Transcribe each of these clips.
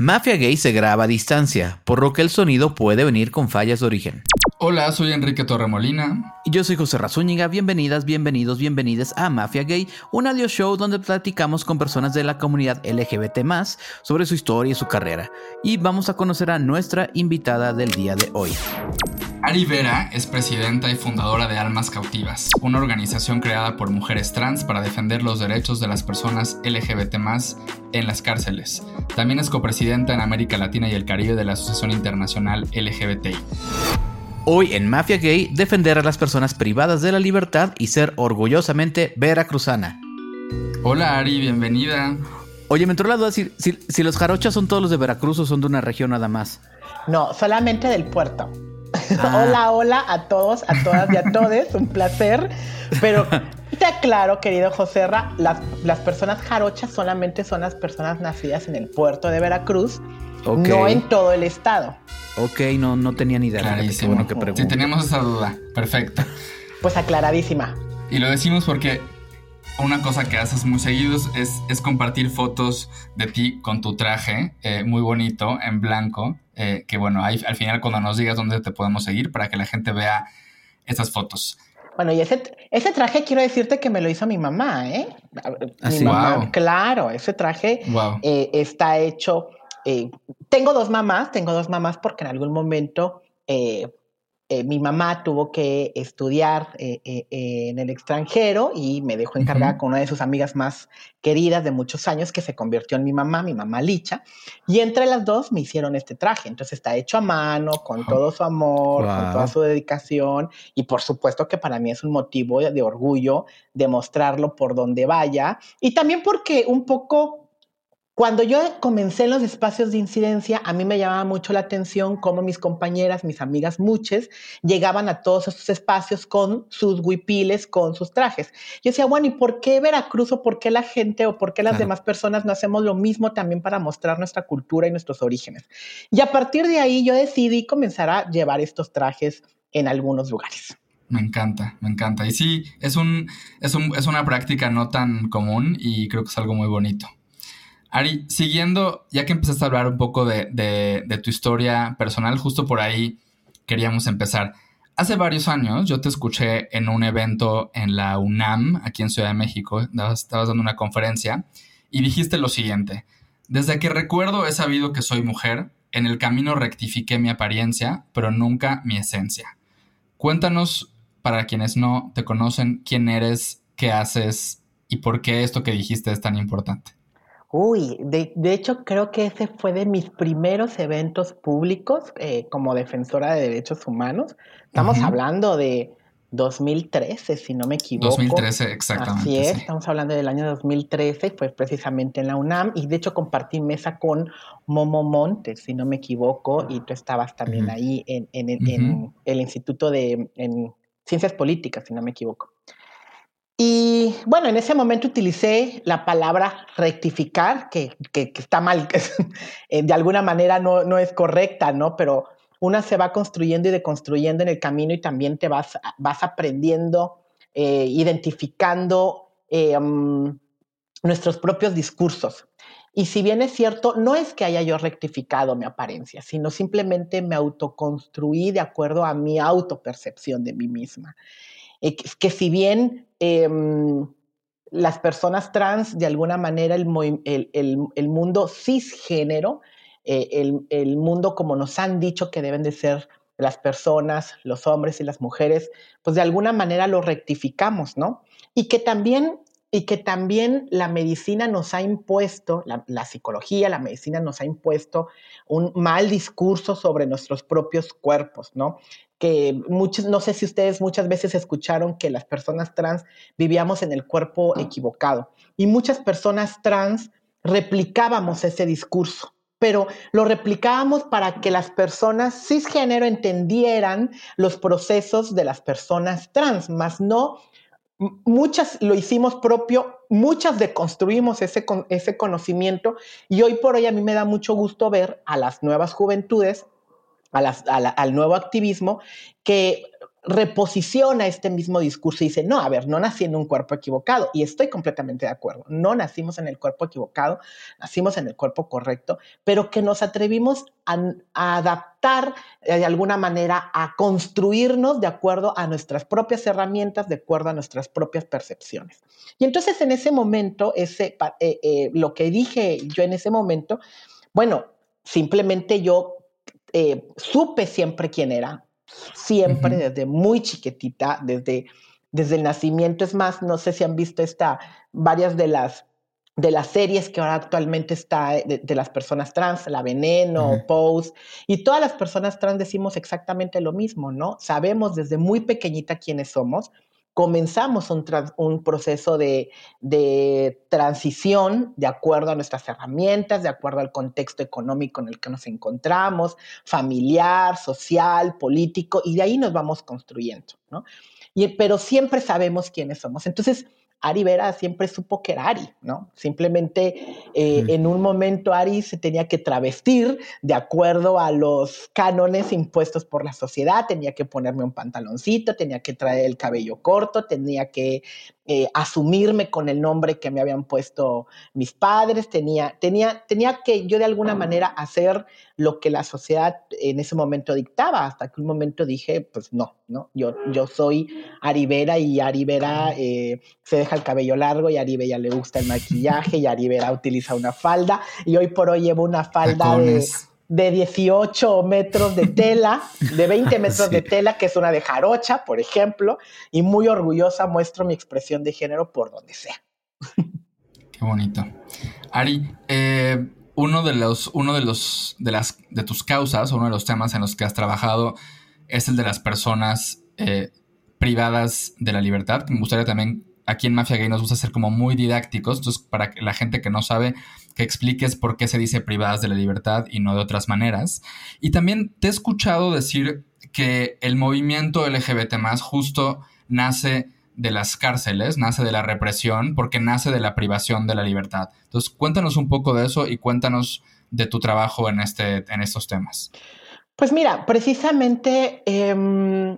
Mafia Gay se graba a distancia, por lo que el sonido puede venir con fallas de origen. Hola, soy Enrique Torremolina. Y yo soy José Razúñiga. Bienvenidas, bienvenidos, bienvenidas a Mafia Gay, un audio show donde platicamos con personas de la comunidad LGBT sobre su historia y su carrera. Y vamos a conocer a nuestra invitada del día de hoy. Ari Vera es presidenta y fundadora de Almas Cautivas, una organización creada por mujeres trans para defender los derechos de las personas LGBT en las cárceles. También es copresidenta en América Latina y el Caribe de la Asociación Internacional LGBTI. Hoy en Mafia Gay, defender a las personas privadas de la libertad y ser orgullosamente veracruzana. Hola Ari, bienvenida. Oye, me entró la duda si, si los jarochas son todos los de Veracruz o son de una región nada más. No, solamente del puerto. Ah. hola, hola a todos, a todas y a todos, un placer. Pero te aclaro, querido José las, las personas jarochas solamente son las personas nacidas en el puerto de Veracruz, no en todo el estado. Ok, no, no tenía ni idea. Clarísimo. Bueno que si tenemos esa duda, perfecto. Pues aclaradísima. Y lo decimos porque una cosa que haces muy seguidos es, es compartir fotos de ti con tu traje eh, muy bonito, en blanco, eh, que bueno, ahí, al final cuando nos digas dónde te podemos seguir para que la gente vea estas fotos. Bueno, y ese, ese traje quiero decirte que me lo hizo mi mamá, ¿eh? Así, ¿Ah, Claro, ese traje eh, está hecho. tengo dos mamás, tengo dos mamás porque en algún momento eh, mi mamá tuvo que estudiar eh, eh, en el extranjero y me dejó encargada con una de sus amigas más queridas de muchos años que se convirtió en mi mamá, mi mamá Licha. Y entre las dos me hicieron este traje. Entonces está hecho a mano, con todo su amor, con toda su dedicación. Y por supuesto que para mí es un motivo de, de orgullo demostrarlo por donde vaya. Y también porque un poco cuando yo comencé en los espacios de incidencia, a mí me llamaba mucho la atención cómo mis compañeras, mis amigas muchas, llegaban a todos esos espacios con sus huipiles, con sus trajes. Yo decía, bueno, ¿y por qué Veracruz o por qué la gente o por qué las demás personas no hacemos lo mismo también para mostrar nuestra cultura y nuestros orígenes? Y a partir de ahí yo decidí comenzar a llevar estos trajes en algunos lugares. Me encanta, me encanta. Y sí, es, un, es, un, es una práctica no tan común y creo que es algo muy bonito. Ari, siguiendo, ya que empezaste a hablar un poco de, tu historia personal, justo por ahí queríamos empezar. Hace varios años yo te escuché en un evento en la UNAM, aquí en Ciudad de México, estabas, dando una conferencia y dijiste lo siguiente, desde que recuerdo he sabido que soy mujer, en el camino rectifiqué mi apariencia, pero nunca mi esencia. Cuéntanos, para quienes no te conocen, quién eres, qué haces y por qué esto que dijiste es tan importante. Uy, de, hecho creo que ese fue de mis primeros eventos públicos eh, como defensora de derechos humanos. Estamos hablando de 2013, si no me equivoco. 2013, exactamente. Así es, estamos hablando del año 2013, fue precisamente en la UNAM y de hecho compartí mesa con Momo Montes, si no me equivoco, y tú estabas también ahí en, el Instituto de Ciencias Políticas, si no me equivoco. Y bueno, en ese momento utilicé la palabra rectificar, que, está mal, que eh, de alguna manera no, es correcta, ¿no? Pero una se va construyendo y deconstruyendo en el camino y también te vas, aprendiendo, eh, identificando eh, mm, nuestros propios discursos. Y si bien es cierto, no es que haya yo rectificado mi apariencia, sino simplemente me autoconstruí de acuerdo a mi autopercepción de mí misma. Que si bien Em, las personas trans, de alguna manera, el, mundo cisgénero, eh, el, mundo como nos han dicho que deben de ser las personas, los hombres y las mujeres, pues de alguna manera lo rectificamos, ¿no? Y que también, y que también la medicina nos ha impuesto, la, psicología, la medicina nos ha impuesto un mal discurso sobre nuestros propios cuerpos, ¿no? que muchos, no sé si ustedes muchas veces escucharon que las personas trans vivíamos en el cuerpo equivocado y muchas personas trans replicábamos ese discurso, pero lo replicábamos para que las personas cisgénero entendieran los procesos de las personas trans, más no muchas lo hicimos propio, muchas deconstruimos ese, ese conocimiento y hoy por hoy a mí me da mucho gusto ver a las nuevas juventudes al nuevo activismo que reposiciona este mismo discurso y dice, no, a ver, no nací en un cuerpo equivocado. Y estoy completamente de acuerdo. No nacimos en el cuerpo equivocado, nacimos en el cuerpo correcto, pero que nos atrevimos a, adaptar eh, de alguna manera, a construirnos de acuerdo a nuestras propias herramientas, de acuerdo a nuestras propias percepciones. Y entonces en ese momento, ese, eh, eh, lo que dije yo en ese momento, bueno, simplemente yo supe siempre quién era, siempre desde muy chiquitita, desde, desde el nacimiento. Es más, no sé si han visto esta, varias de las de las series que ahora actualmente está de, las personas trans, La Veneno, Pose, y todas las personas trans decimos exactamente lo mismo, ¿no? Sabemos desde muy pequeñita quiénes somos, comenzamos un, proceso de, de, transición de acuerdo a nuestras herramientas, de acuerdo al contexto económico en el que nos encontramos, familiar, social, político, y de ahí nos vamos construyendo, ¿no? Y, pero siempre sabemos quiénes somos. Entonces, Ari Vera siempre supo que era Ari, ¿no? Simplemente eh, en un momento Ari se tenía que travestir de acuerdo a los cánones impuestos por la sociedad, tenía que ponerme un pantaloncito, tenía que traer el cabello corto, tenía que eh, asumirme con el nombre que me habían puesto mis padres, tenía, tenía, tenía que yo de alguna manera hacer lo que la sociedad en ese momento dictaba, hasta que un momento dije, pues no, ¿no? Yo, yo soy Aribera y Aribera eh, se deja el cabello largo y a Aribera le gusta el maquillaje y Aribera utiliza una falda y hoy por hoy llevo una falda de de 18 metros de tela, de 20 metros de tela, que es una de jarocha, por ejemplo, y muy orgullosa muestro mi expresión de género por donde sea. Qué bonito. Ari, eh, uno de los, uno de los, de las, de tus causas, uno de los temas en los que has trabajado es el de las personas eh, privadas de la libertad. Me gustaría también aquí en Mafia Gay nos gusta ser como muy didácticos, entonces para la gente que no sabe, que expliques por qué se dice privadas de la libertad y no de otras maneras. Y también te he escuchado decir que el movimiento LGBT más justo nace de las cárceles, nace de la represión, porque nace de la privación de la libertad. Entonces, cuéntanos un poco de eso y cuéntanos de tu trabajo en, este, en estos temas. Pues mira, precisamente em,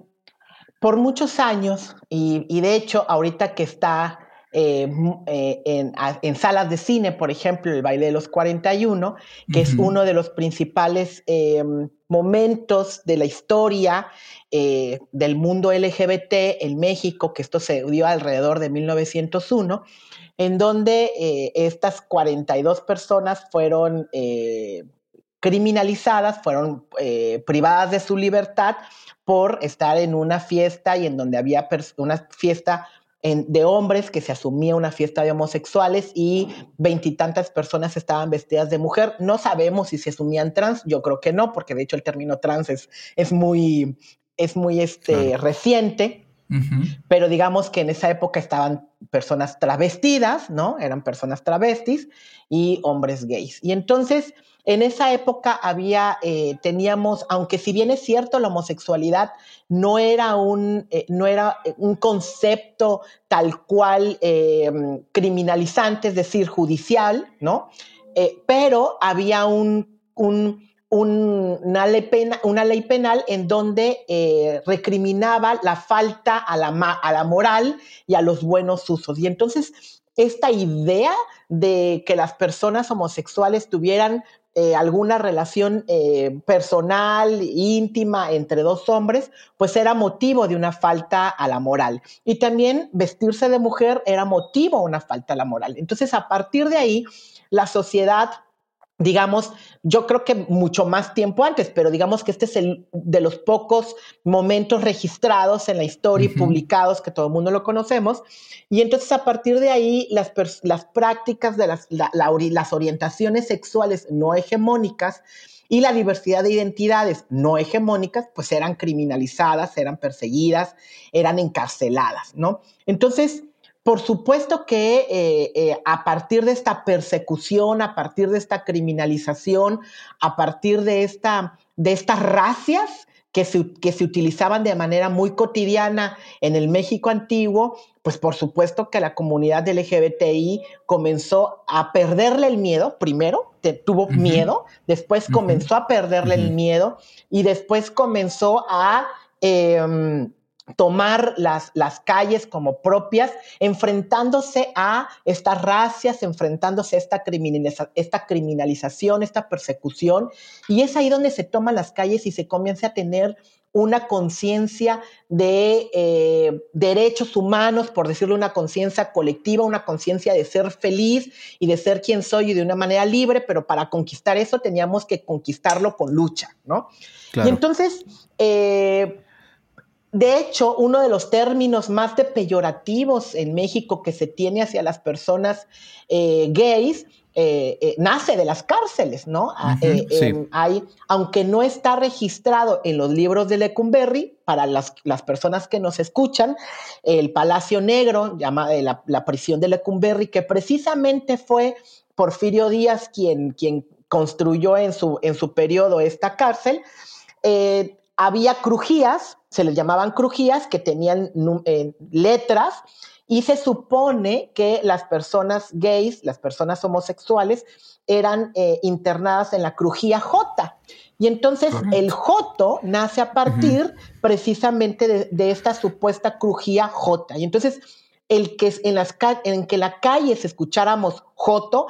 por muchos años, y, de hecho ahorita que está eh, eh, en, salas de cine, por ejemplo, el baile de los 41, que es uno de los principales eh, momentos de la historia del mundo LGBT en México, que esto se dio alrededor de 1901, en donde estas 42 personas fueron criminalizadas, fueron privadas de su libertad por estar en una fiesta y en donde había una fiesta de hombres que se asumía una fiesta de homosexuales y veintitantas personas estaban vestidas de mujer. No sabemos si se asumían trans, yo creo que no, porque de hecho el término trans es, es muy, es muy este, reciente. Pero digamos que en esa época estaban personas travestidas, ¿no? Eran personas travestis y hombres gays. Y entonces, en esa época había, eh, teníamos, aunque si bien es cierto, la homosexualidad no era un, eh, no era un concepto tal cual em, criminalizante, es decir, judicial, ¿no? Eh, pero había un, una, ley penal en donde recriminaba la falta a la, a la moral y a los buenos usos. Y entonces, esta idea de que las personas homosexuales tuvieran eh, alguna relación eh, personal, íntima entre dos hombres, pues era motivo de una falta a la moral. Y también vestirse de mujer era motivo de una falta a la moral. Entonces, a partir de ahí, la sociedad digamos, yo creo que mucho más tiempo antes, pero digamos que este es el de los pocos momentos registrados en la historia y publicados que todo el mundo lo conocemos. Y entonces a partir de ahí las, las prácticas de las, las orientaciones sexuales no hegemónicas y la diversidad de identidades no hegemónicas, pues eran criminalizadas, eran perseguidas, eran encarceladas, ¿no? Entonces, por supuesto que eh, eh, a partir de esta persecución, a partir de esta criminalización, a partir de, esta, de estas racias que se, que se utilizaban de manera muy cotidiana en el México antiguo, pues por supuesto que la comunidad LGBTI comenzó a perderle el miedo, primero tuvo miedo, después comenzó a perderle el miedo y después comenzó a... Em, tomar las, las calles como propias, enfrentándose a estas racias, enfrentándose a esta, esta criminalización, esta persecución. Y es ahí donde se toman las calles y se comienza a tener una conciencia de eh, derechos humanos, por decirlo, una conciencia colectiva, una conciencia de ser feliz y de ser quien soy y de una manera libre, pero para conquistar eso teníamos que conquistarlo con lucha, ¿no? Y entonces, eh, de hecho, uno de los términos más de peyorativos en México que se tiene hacia las personas eh, gays eh, eh, nace de las cárceles, ¿no? Ah, hay, aunque no está registrado en los libros de Lecumberri, para las, personas que nos escuchan, el Palacio Negro, llamada la, la, prisión de Lecumberri, que precisamente fue Porfirio Díaz quien, quien construyó en su, en su periodo esta cárcel, había crujías, se les llamaban crujías, que tenían eh, letras y se supone que las personas gays, las personas homosexuales, eran eh, internadas en la crujía J. Y entonces el Joto nace a partir precisamente de, esta supuesta crujía J. Y entonces el que en, las, en que la calle se escucháramos Joto,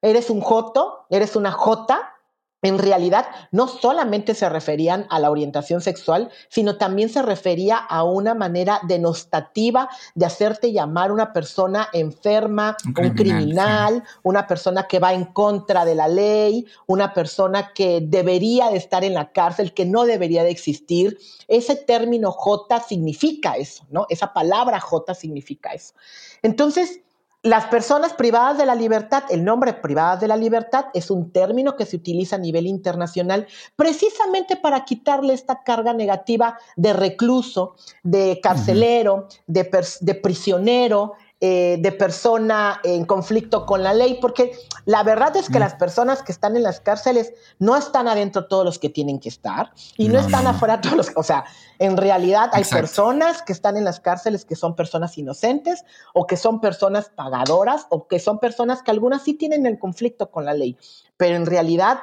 eres un Joto, eres una J, en realidad no solamente se referían a la orientación sexual, sino también se refería a una manera denostativa de hacerte llamar una persona enferma, un criminal, una persona que va en contra de la ley, una persona que debería de estar en la cárcel, que no debería de existir. Ese término J significa eso, ¿no? Esa palabra J significa eso. Entonces, las personas privadas de la libertad, el nombre privadas de la libertad es un término que se utiliza a nivel internacional precisamente para quitarle esta carga negativa de recluso, de carcelero, de, prisionero, eh, de persona en conflicto con la ley, porque la verdad es que las personas que están en las cárceles no están adentro todos los que tienen que estar y no, están afuera todos los, o sea, en realidad hay personas que están en las cárceles que son personas inocentes o que son personas pagadoras o que son personas que algunas sí tienen el conflicto con la ley, pero en realidad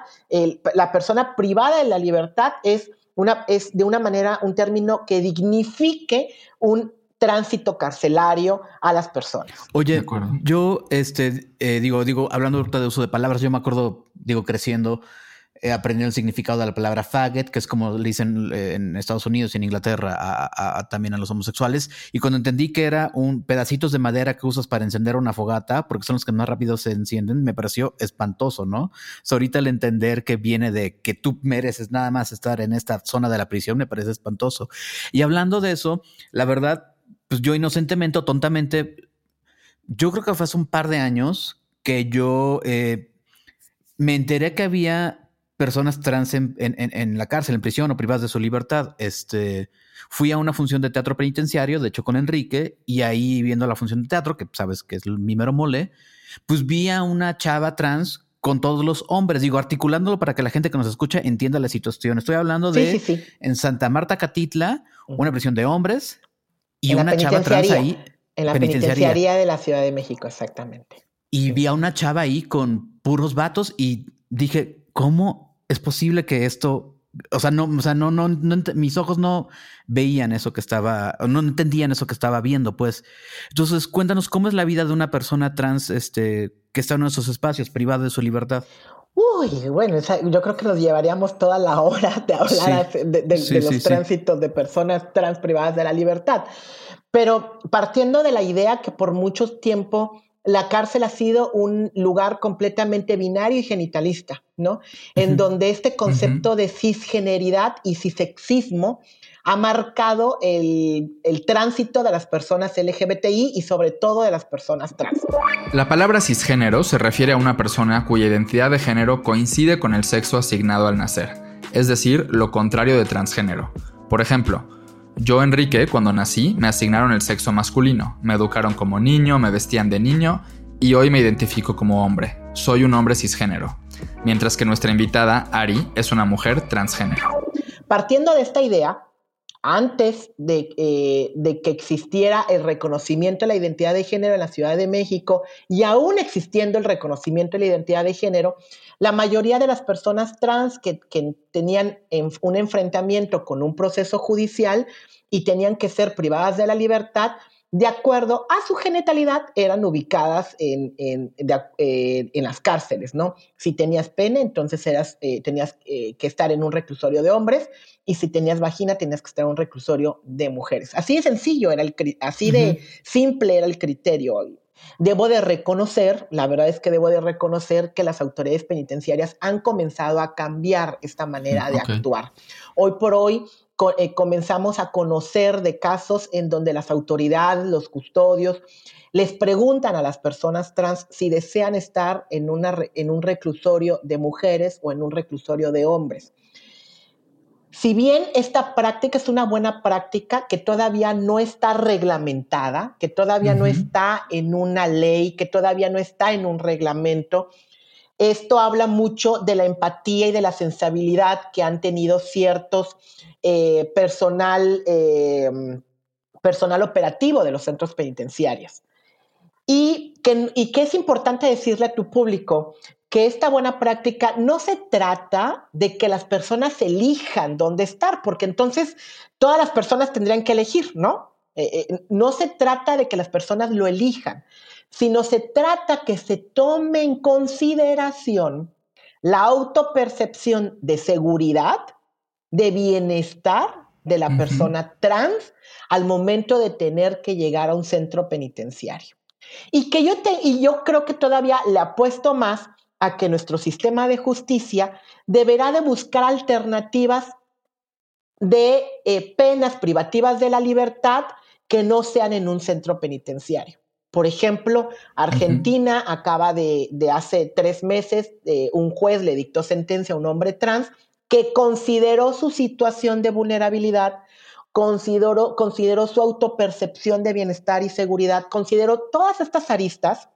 la persona privada de la libertad es una, es de una manera un término que dignifique un tránsito carcelario a las personas. Oye, yo, este, eh, digo, digo, hablando de uso de palabras, yo me acuerdo, digo, creciendo, eh, aprendiendo el significado de la palabra faggot, que es como le dicen eh, en Estados Unidos y en Inglaterra a, también a los homosexuales. Y cuando entendí que era un pedacitos de madera que usas para encender una fogata, porque son los que más rápido se encienden, me pareció espantoso, ¿no? ahorita el entender que viene de que tú mereces nada más estar en esta zona de la prisión me parece espantoso. Y hablando de eso, la verdad, pues yo inocentemente o tontamente, yo creo que fue hace un par de años que yo eh, me enteré que había personas trans en, la cárcel, en prisión o privadas de su libertad. Este, fui a una función de teatro penitenciario, de hecho con Enrique, y ahí viendo la función de teatro, que sabes que es mi mero mole, pues vi a una chava trans con todos los hombres, digo, articulándolo para que la gente que nos escucha entienda la situación. Estoy hablando de en Santa Marta Catitla, una prisión de hombres, y una chava trans ahí. En la penitenciaría. de la Ciudad de México, exactamente. Y vi a una chava ahí con puros vatos y dije, ¿cómo es posible que esto o sea, no, o sea, no, no, mis ojos no veían eso que estaba, no entendían eso que estaba viendo, pues. Entonces, cuéntanos cómo es la vida de una persona trans, este, que está en esos espacios, privada de su libertad. Uy, bueno, yo creo que nos llevaríamos toda la hora de hablar de, los tránsitos de personas trans privadas de la libertad. Pero partiendo de la idea que por mucho tiempo la cárcel ha sido un lugar completamente binario y genitalista, ¿no? En donde este concepto de cisgeneridad y cisexismo ha marcado el, tránsito de las personas LGBTI y sobre todo de las personas trans. La palabra cisgénero se refiere a una persona cuya identidad de género coincide con el sexo asignado al nacer, es decir, lo contrario de transgénero. Por ejemplo, yo, Enrique, cuando nací, me asignaron el sexo masculino, me educaron como niño, me vestían de niño y hoy me identifico como hombre. Soy un hombre cisgénero. Mientras que nuestra invitada, Ari, es una mujer transgénero. Partiendo de esta idea, antes eh, de, que existiera el reconocimiento de la identidad de género en la Ciudad de México y aún existiendo el reconocimiento de la identidad de género, la mayoría de las personas trans que, que tenían un enfrentamiento con un proceso judicial y tenían que ser privadas de la libertad, de acuerdo a su genitalidad, eran ubicadas en, en, eh, en, las cárceles, ¿no? Si tenías pene, entonces eras, eh, tenías eh, que estar en un reclusorio de hombres, y si tenías vagina, tenías que estar en un reclusorio de mujeres. Así de sencillo, era el, así de simple era el criterio. Debo de reconocer, la verdad es que debo de reconocer que las autoridades penitenciarias han comenzado a cambiar esta manera de actuar. Hoy por hoy, eh, comenzamos a conocer de casos en donde las autoridades, los custodios, les preguntan a las personas trans si desean estar en, una, en un reclusorio de mujeres o en un reclusorio de hombres. Si bien esta práctica es una buena práctica que todavía no está reglamentada, que todavía no está en una ley, que todavía no está en un reglamento, esto habla mucho de la empatía y de la sensibilidad que han tenido ciertos eh, personal, eh, personal operativo de los centros penitenciarios. Y que, y que es importante decirle a tu público que esta buena práctica no se trata de que las personas elijan dónde estar, porque entonces todas las personas tendrían que elegir, ¿no? Eh, no se trata de que las personas lo elijan, sino se trata que se tome en consideración la autopercepción de seguridad, de bienestar de la persona trans al momento de tener que llegar a un centro penitenciario. Y que yo, te, y yo creo que todavía le apuesto más a que nuestro sistema de justicia deberá de buscar alternativas de eh, penas privativas de la libertad que no sean en un centro penitenciario. Por ejemplo, Argentina acaba de, hace tres meses, eh, un juez le dictó sentencia a un hombre trans que consideró su situación de vulnerabilidad, consideró, consideró su autopercepción de bienestar y seguridad, consideró todas estas aristas,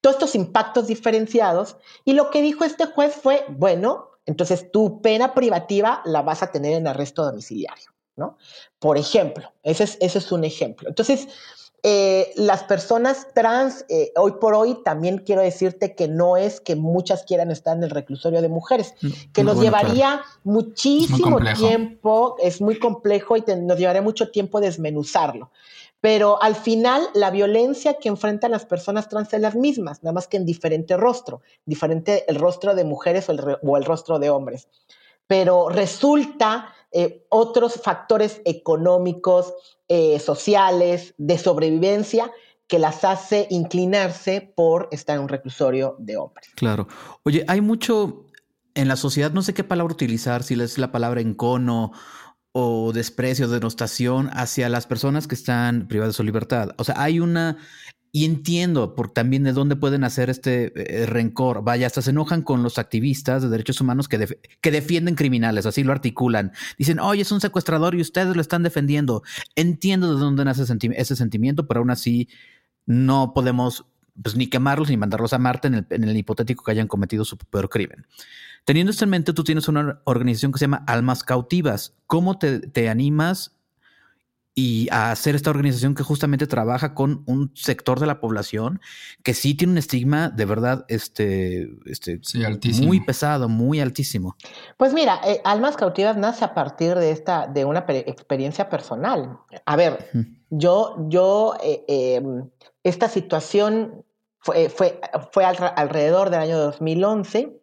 todos estos impactos diferenciados, y lo que dijo este juez fue, bueno, entonces tu pena privativa la vas a tener en arresto domiciliario, ¿no? Por ejemplo, ese es, ese es un ejemplo. Entonces, eh, las personas trans, eh, hoy por hoy, también quiero decirte que no es que muchas quieran estar en el reclusorio de mujeres, que nos llevaría muchísimo tiempo, es muy complejo y nos llevaría mucho tiempo desmenuzarlo. Pero al final, la violencia que enfrentan las personas trans es las mismas, nada más que en diferente rostro, diferente el rostro de mujeres o el, o el rostro de hombres. Pero resulta eh, otros factores económicos, eh, sociales, de sobrevivencia, que las hace inclinarse por estar en un reclusorio de hombres. Claro. Oye, hay mucho en la sociedad, no sé qué palabra utilizar, si es la palabra encono o desprecio, denostación hacia las personas que están privadas de su libertad. O sea, hay una y entiendo por también de dónde pueden hacer este eh, rencor. Vaya, hasta se enojan con los activistas de derechos humanos que, que defienden criminales, así lo articulan. Dicen, oye, es un secuestrador y ustedes lo están defendiendo. Entiendo de dónde nace ese sentimiento, pero aún así no podemos pues, ni quemarlos ni mandarlos a Marte en el, hipotético que hayan cometido su peor crimen. Teniendo esto en mente, tú tienes una organización que se llama Almas Cautivas. ¿Cómo te, te animas y a hacer esta organización que justamente trabaja con un sector de la población que sí tiene un estigma de verdad este, este muy pesado, muy altísimo. Pues mira, eh, Almas Cautivas nace a partir de esta, de una experiencia personal. A ver, yo, yo, eh, em, esta situación fue, fue, fue alrededor del año 2011.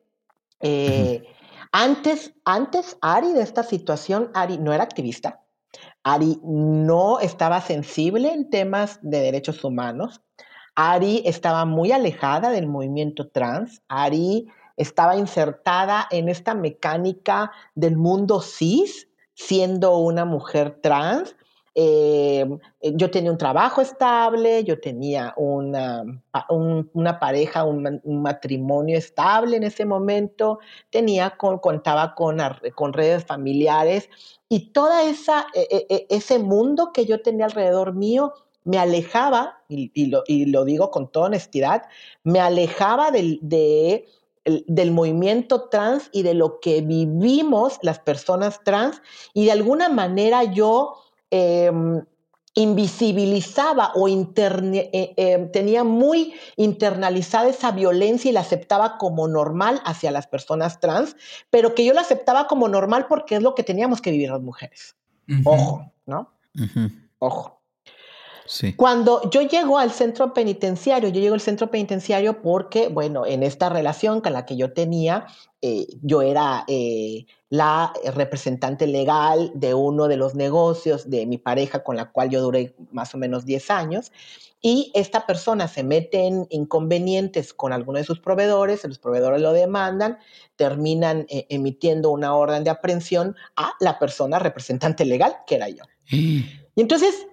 Antes, antes, Ari, de esta situación, Ari no era activista. Ari no estaba sensible en temas de derechos humanos. Ari estaba muy alejada del movimiento trans. Ari estaba insertada en esta mecánica del mundo cis, siendo una mujer trans. Eh, yo tenía un trabajo estable, yo tenía una, una pareja, un, matrimonio estable en ese momento, tenía contaba con, con redes familiares y toda esa, e, e, e, ese mundo que yo tenía alrededor mío me alejaba, y, lo, digo con toda honestidad, me alejaba del, del movimiento trans y de lo que vivimos las personas trans, y de alguna manera yo em, invisibilizaba o eh, eh, tenía muy internalizada esa violencia y la aceptaba como normal hacia las personas trans, pero que yo la aceptaba como normal porque es lo que teníamos que vivir las mujeres. Ojo, ¿no? Ojo. Cuando yo llego al centro penitenciario, yo llego al centro penitenciario porque, bueno, en esta relación con la que yo tenía, eh, yo era eh, la representante legal de uno de los negocios de mi pareja con la cual yo duré más o menos 10 años. Y esta persona se mete en inconvenientes con alguno de sus proveedores, los proveedores lo demandan, terminan eh, emitiendo una orden de aprehensión a la persona representante legal, que era yo. Y entonces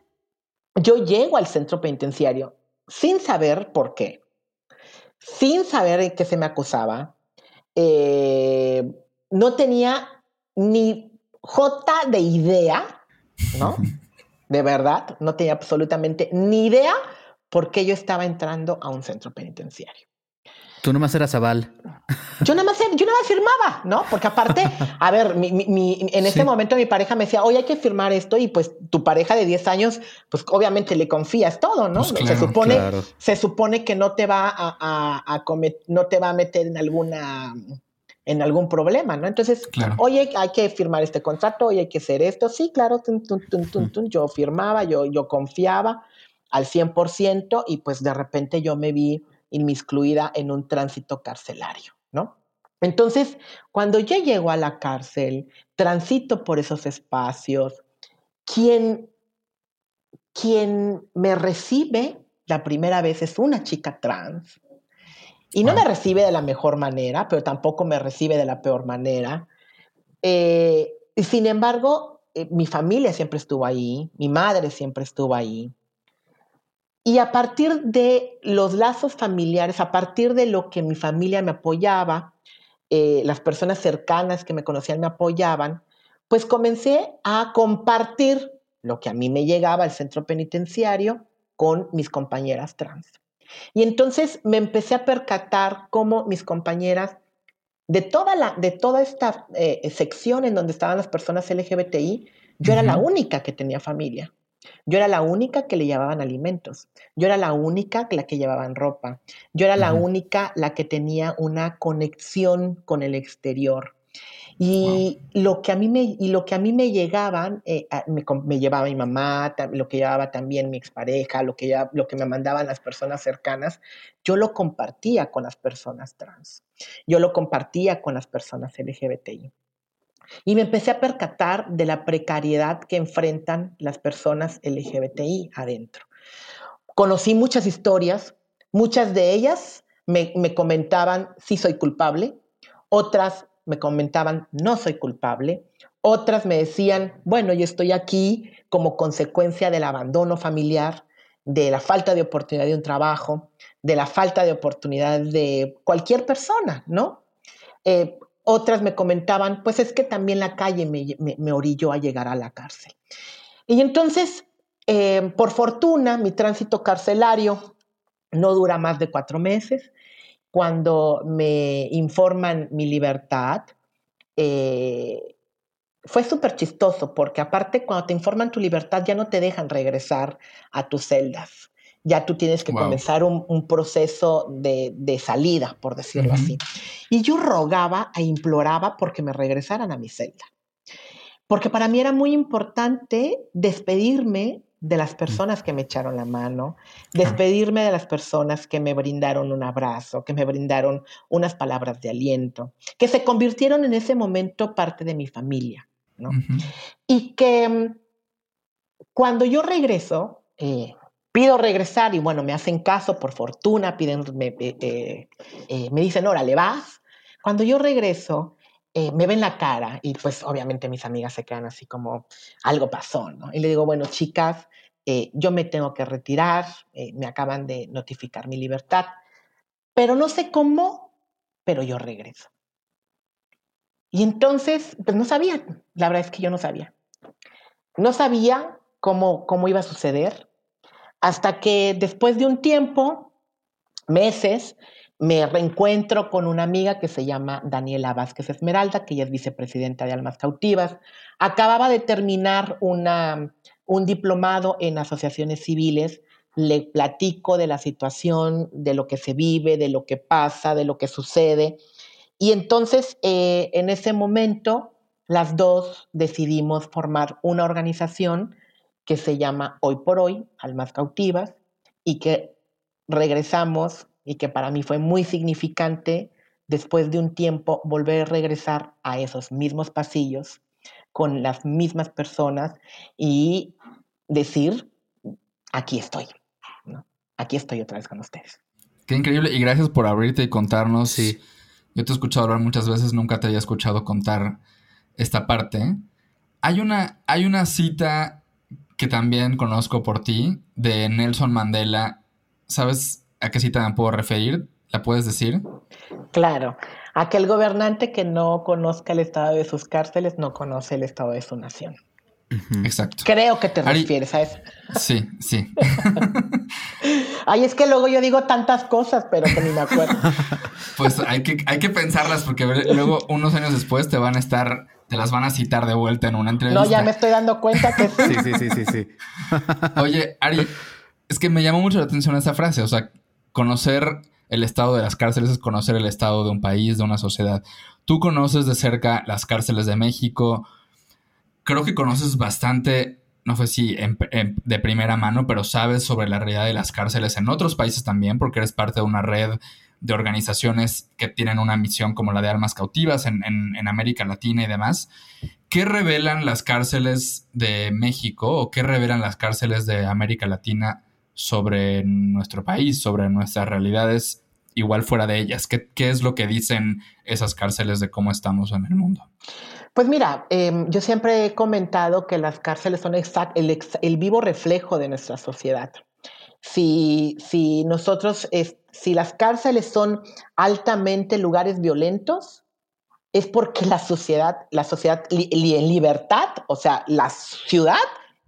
yo llego al centro penitenciario sin saber por qué, sin saber qué se me acusaba. Eh, no tenía ni jota de idea, ¿no? De verdad, no tenía absolutamente ni idea por qué yo estaba entrando a un centro penitenciario. Tú nomás eras aval. Yo nada más, yo nada más firmaba, ¿no? Porque aparte, a ver, en ese momento mi pareja me decía, oye, hay que firmar esto y pues tu pareja de 10 años, pues obviamente le confías todo, ¿no? Pues se, supone, se supone que no te va a, no te va a meter en alguna en algún problema, ¿no? Entonces, oye, hay que firmar este contrato, oye, hay que hacer esto. Sí, claro, yo firmaba, yo, yo confiaba al 100% y pues de repente yo me vi inmiscuida en un tránsito carcelario, ¿no? Entonces, cuando yo llego a la cárcel, transito por esos espacios, quien, quien me recibe la primera vez es una chica trans. Y no me recibe de la mejor manera, pero tampoco me recibe de la peor manera. Eh, sin embargo, eh, mi familia siempre estuvo ahí, mi madre siempre estuvo ahí. Y a partir de los lazos familiares, a partir de lo que mi familia me apoyaba, eh, las personas cercanas que me conocían me apoyaban, pues comencé a compartir lo que a mí me llegaba al centro penitenciario con mis compañeras trans. Y entonces me empecé a percatar cómo mis compañeras de toda, la, de toda esta eh, sección en donde estaban las personas LGBTI, yo era la única que tenía familia. Yo era la única que le llevaban alimentos. Yo era la única la que llevaban ropa. Yo era la única la que tenía una conexión con el exterior. Y, lo que a mí me, y lo que a mí me llegaban, eh, me, llevaba mi mamá, lo que llevaba también mi expareja, lo que, lo que me mandaban las personas cercanas, yo lo compartía con las personas trans. Yo lo compartía con las personas LGBTI. Y me empecé a percatar de la precariedad que enfrentan las personas LGBTI adentro. Conocí muchas historias, muchas de ellas me, comentaban si soy culpable, otras me comentaban no soy culpable, otras me decían, bueno, yo estoy aquí como consecuencia del abandono familiar, de la falta de oportunidad de un trabajo, de la falta de oportunidad de cualquier persona, ¿no? Eh, otras me comentaban, pues es que también la calle me, orilló a llegar a la cárcel. Y entonces, eh, por fortuna, mi tránsito carcelario no dura más de cuatro meses. Cuando me informan mi libertad, eh, fue súper chistoso porque aparte cuando te informan tu libertad ya no te dejan regresar a tus celdas ya tú tienes que comenzar un, proceso de, salida, por decirlo así. Y yo rogaba e imploraba porque me regresaran a mi celda. Porque para mí era muy importante despedirme de las personas que me echaron la mano, despedirme de las personas que me brindaron un abrazo, que me brindaron unas palabras de aliento, que se convirtieron en ese momento parte de mi familia. Y que mm, cuando yo regreso, eh, pido regresar y bueno, me hacen caso, por fortuna, piden, me, eh, eh, me dicen, órale, vas. Cuando yo regreso, eh, me ven la cara y pues obviamente mis amigas se quedan así como, algo pasó, ¿no? Y le digo, bueno, chicas, yo me tengo que retirar, me acaban de notificar mi libertad, pero no sé cómo, pero yo regreso. Y entonces, pues no sabía, la verdad es que yo no sabía. No sabía cómo, cómo iba a suceder, hasta que después de un tiempo, meses, me reencuentro con una amiga que se llama Daniela Vázquez Esmeralda, que ella es vicepresidenta de Almas Cautivas. Acababa de terminar un diplomado en asociaciones civiles, le platico de la situación, de lo que se vive, de lo que pasa, de lo que sucede. Y entonces, eh, en ese momento, las dos decidimos formar una organización que se llama Hoy por Hoy, Almas Cautivas, y que regresamos, y que para mí fue muy significante, después de un tiempo, volver a regresar a esos mismos pasillos con las mismas personas y decir, aquí estoy, aquí estoy otra vez con ustedes. Qué increíble y gracias por abrirte y contarnos. Sí. Yo te he escuchado hablar muchas veces, nunca te había escuchado contar esta parte. Hay una, hay una cita que también conozco por ti de Nelson Mandela. ¿Sabes a qué cita me puedo referir? ¿La puedes decir? Claro. Aquel gobernante que no conozca el estado de sus cárceles no conoce el estado de su nación. Exacto. Creo que te refieres a eso. Sí, sí. Ay, es que luego yo digo tantas cosas, pero que ni me acuerdo. Pues hay que, hay que pensarlas porque luego unos años después te van a estar, te las van a citar de vuelta en una entrevista. No, ya me estoy dando cuenta que sí. Sí, sí, sí, sí, Oye, Ari, es que me llamó mucho la atención esa frase, o sea, conocer el estado de las cárceles es conocer el estado de un país, de una sociedad. Tú conoces de cerca las cárceles de México, creo que conoces bastante, no sé si de primera mano, pero sabes sobre la realidad de las cárceles en otros países también, porque eres parte de una red de organizaciones que tienen una misión como la de almas cautivas en, en, América Latina y demás. ¿Qué revelan las cárceles de México o qué revelan las cárceles de América Latina sobre nuestro país, sobre nuestras realidades, igual fuera de ellas? ¿Qué, qué es lo que dicen esas cárceles de cómo estamos en el mundo? Pues mira, em, yo siempre he comentado que las cárceles son el, vivo reflejo de nuestra sociedad. Si, si nosotros, si las cárceles son altamente lugares violentos, es porque la sociedad, la sociedad en libertad, o sea, la ciudad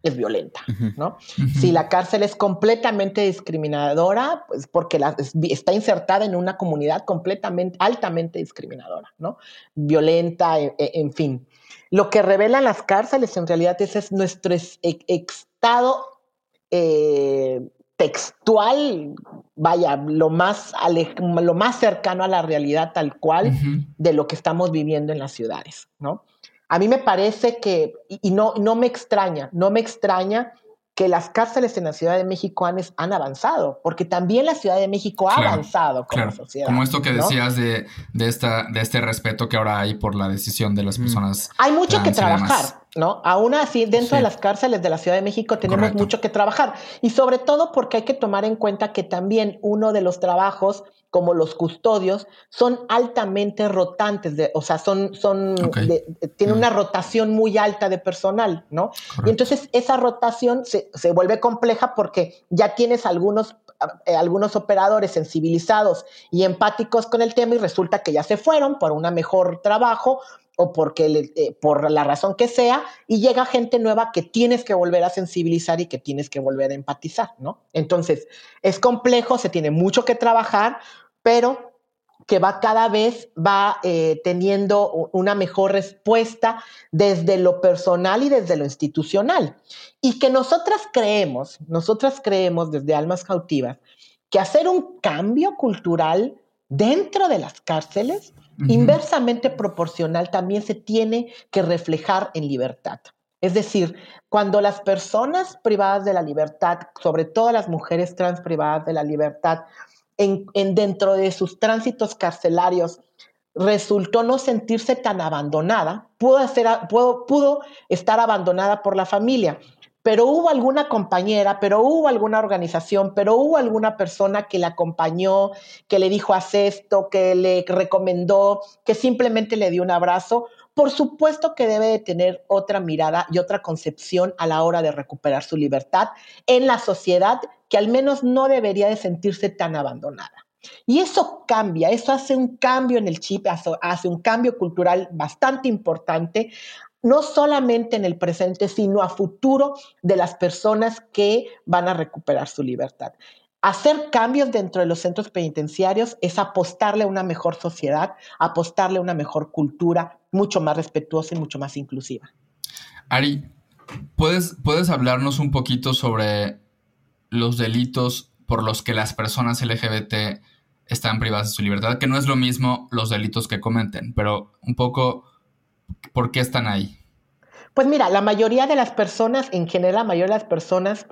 es violenta, ¿no? Si la cárcel es completamente discriminadora, pues porque está insertada en una comunidad completamente, altamente discriminadora, ¿no? Violenta, e, e, en, fin. Lo que revelan las cárceles en realidad ese es nuestro estado eh, textual, vaya, lo más, lo más cercano a la realidad tal cual de lo que estamos viviendo en las ciudades, ¿no? A mí me parece que, y no, no me extraña, no me extraña que las cárceles en la Ciudad de México han, han avanzado, porque también la Ciudad de México ha avanzado como sociedad. Como esto que decías de, de, esta, de este respeto que ahora hay por la decisión de las mm. personas. Hay mucho que trabajar, ¿no? Aún así, dentro de las cárceles de la Ciudad de México tenemos mucho que trabajar. Y sobre todo porque hay que tomar en cuenta que también uno de los trabajos como los custodios, son altamente rotantes, de, o sea, son, son tiene una rotación muy alta de personal, ¿no? Y entonces esa rotación se, se, vuelve compleja porque ya tienes algunos, eh, algunos operadores sensibilizados y empáticos con el tema y resulta que ya se fueron por un mejor trabajo o porque eh, por la razón que sea, y llega gente nueva que tienes que volver a sensibilizar y que tienes que volver a empatizar, ¿no? Entonces, es complejo, se tiene mucho que trabajar, pero que va cada vez va eh, teniendo una mejor respuesta desde lo personal y desde lo institucional. Y que nosotras creemos, nosotras creemos desde Almas Cautivas, que hacer un cambio cultural dentro de las cárceles Inversamente proporcional también se tiene que reflejar en libertad. Es decir, cuando las personas privadas de la libertad, sobre todo las mujeres trans privadas de la libertad, en, dentro de sus tránsitos carcelarios, resultó no sentirse tan abandonada, pudo, pudo estar abandonada por la familia, pero hubo alguna compañera, pero hubo alguna organización, pero hubo alguna persona que la acompañó, que le dijo haz esto, que le recomendó, que simplemente le dio un abrazo. Por supuesto que debe de tener otra mirada y otra concepción a la hora de recuperar su libertad en la sociedad que al menos no debería de sentirse tan abandonada. Y eso cambia, eso hace un cambio en el chip, hace un cambio cultural bastante importante no solamente en el presente, sino a futuro de las personas que van a recuperar su libertad. Hacer cambios dentro de los centros penitenciarios es apostarle a una mejor sociedad, apostarle a una mejor cultura, mucho más respetuosa y mucho más inclusiva. Ari, ¿puedes, ¿puedes hablarnos un poquito sobre los delitos por los que las personas LGBT están privadas de su libertad? Que no es lo mismo los delitos que cometen, pero un poco, ¿por qué están ahí? Pues mira, la mayoría de las personas, en general, la mayoría de las personas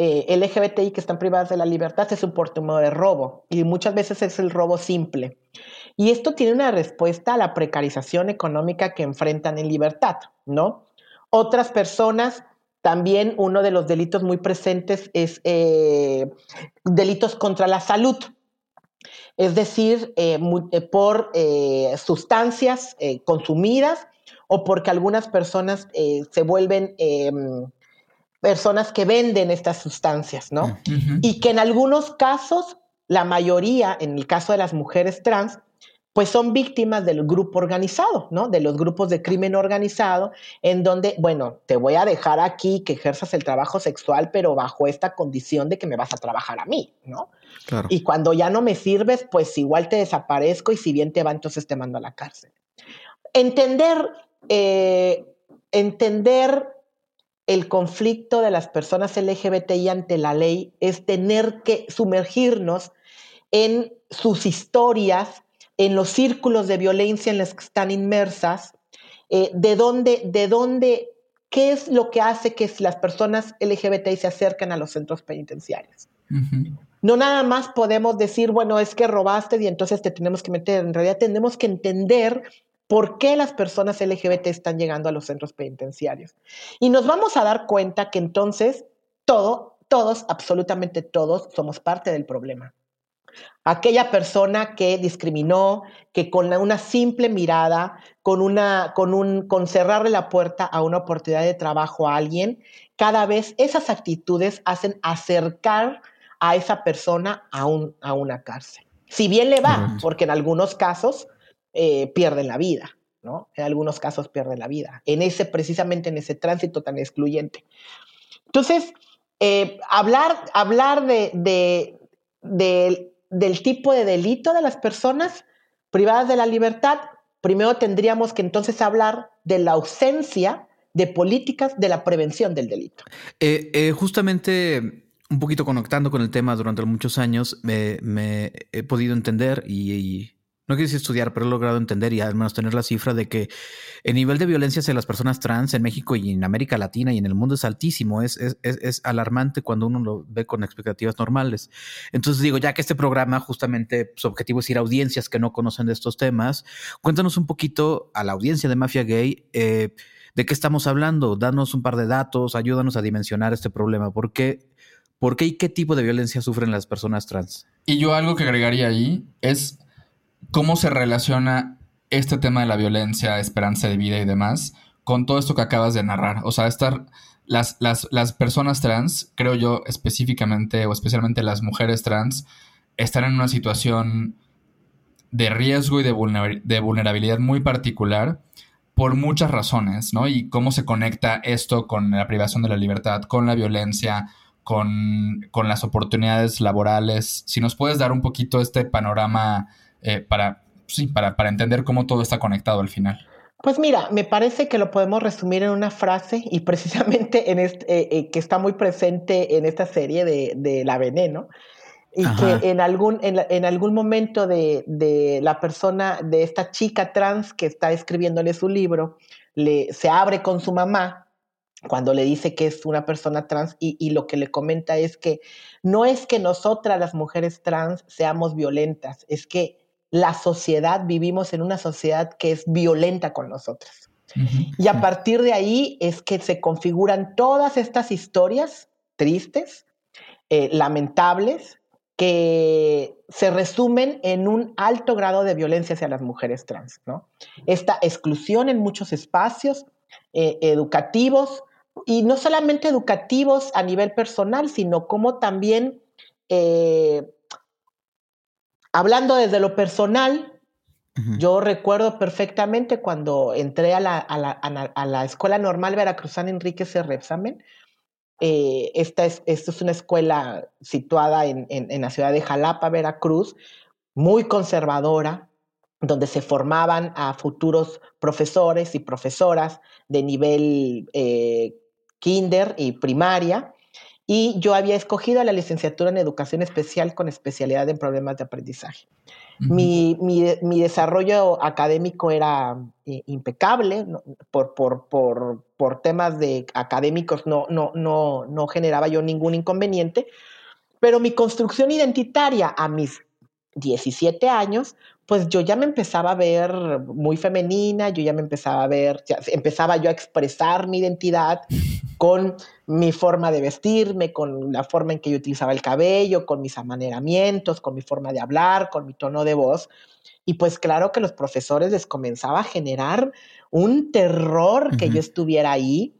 eh, LGBTI que están privadas de la libertad es un portemo de robo y muchas veces es el robo simple. Y esto tiene una respuesta a la precarización económica que enfrentan en libertad, ¿no? Otras personas, también uno de los delitos muy presentes es eh, delitos contra la salud, es decir, eh, por sustancias consumidas o porque algunas personas se vuelven em, personas que venden estas sustancias, ¿no? Y que en algunos casos, la mayoría, en el caso de las mujeres trans, pues son víctimas del grupo organizado, ¿no? De los grupos de crimen organizado, en donde, bueno, te voy a dejar aquí que ejerzas el trabajo sexual, pero bajo esta condición de que me vas a trabajar a mí, ¿no? Claro. Y cuando ya no me sirves, pues igual te desaparezco y si bien te va, entonces te mando a la cárcel. Entender, eh, entender el conflicto de las personas LGBTI ante la ley es tener que sumergirnos en sus historias, en los círculos de violencia en los que están inmersas, eh, de dónde, de dónde, qué es lo que hace que las personas LGBTI se acerquen a los centros penitenciarios. No nada más podemos decir, bueno, es que robaste y entonces te tenemos que meter. En realidad tenemos que entender por qué las personas LGBT están llegando a los centros penitenciarios. Y nos vamos a dar cuenta que entonces todo, todos, absolutamente todos, somos parte del problema. Aquella persona que discriminó, que con una simple mirada, con, una, con, un, con cerrarle la puerta a una oportunidad de trabajo a alguien, cada vez esas actitudes hacen acercar a esa persona a, un, a una cárcel. Si bien le va, porque en algunos casos eh, pierden la vida, ¿no? En algunos casos pierden la vida, en ese, precisamente en ese tránsito tan excluyente. Entonces, eh, hablar, hablar de, de, de del tipo de delito de las personas privadas de la libertad, primero tendríamos que entonces hablar de la ausencia de políticas de la prevención del delito. Eh, justamente un poquito conectando con el tema durante muchos años, me, he podido entender y no quise estudiar, pero he logrado entender y al menos tener la cifra de que el nivel de violencia hacia las personas trans en México y en América Latina y en el mundo es altísimo. Es, alarmante cuando uno lo ve con expectativas normales. Entonces digo, ya que este programa justamente su objetivo es ir a audiencias que no conocen de estos temas, cuéntanos un poquito a la audiencia de Mafia Gay. Eh, ¿De qué estamos hablando? Danos un par de datos, ayúdanos a dimensionar este problema. ¿Por qué, ¿Por qué y qué tipo de violencia sufren las personas trans? Y yo algo que agregaría ahí es ¿Cómo se relaciona este tema de la violencia, esperanza de vida y demás con todo esto que acabas de narrar? O sea, estar, las, las, personas trans, creo yo específicamente o especialmente las mujeres trans, están en una situación de riesgo y de, de vulnerabilidad muy particular por muchas razones, ¿no? Y cómo se conecta esto con la privación de la libertad, con la violencia, con, con las oportunidades laborales. Si nos puedes dar un poquito este panorama eh, para, sí, para, para entender cómo todo está conectado al final. Pues mira, me parece que lo podemos resumir en una frase y precisamente en este, eh, eh, que está muy presente en esta serie de, de La Veneno y que en algún, en, en algún momento de, de, la persona, de esta chica trans que está escribiéndole su libro, le, se abre con su mamá cuando le dice que es una persona trans y, y, lo que le comenta es que no es que nosotras las mujeres trans seamos violentas, es que la sociedad, vivimos en una sociedad que es violenta con nosotros. Y a partir de ahí es que se configuran todas estas historias tristes, eh, lamentables, que se resumen en un alto grado de violencia hacia las mujeres trans. ¿no? Esta exclusión en muchos espacios eh, educativos, y no solamente educativos a nivel personal, sino como también eh, Hablando desde lo personal, yo recuerdo perfectamente cuando entré a la, a la, a la Escuela Normal Veracruzana Enrique C. Repsamen. Eh, esta, es, esta es una escuela situada en, en, la ciudad de Jalapa, Veracruz, muy conservadora, donde se formaban a futuros profesores y profesoras de nivel eh, kinder y primaria. Y yo había escogido la licenciatura en educación especial con especialidad en problemas de aprendizaje. mi, mi, desarrollo académico era eh, impecable, por, por, por, por, temas de académicos no, no, no, no generaba yo ningún inconveniente, pero mi construcción identitaria a mis 17 años, pues yo ya me empezaba a ver muy femenina, yo ya me empezaba a ver, empezaba yo a expresar mi identidad con mi forma de vestirme, con la forma en que yo utilizaba el cabello, con mis amaneramientos, con mi forma de hablar, con mi tono de voz. Y pues claro que los profesores les comenzaba a generar un terror que yo estuviera ahí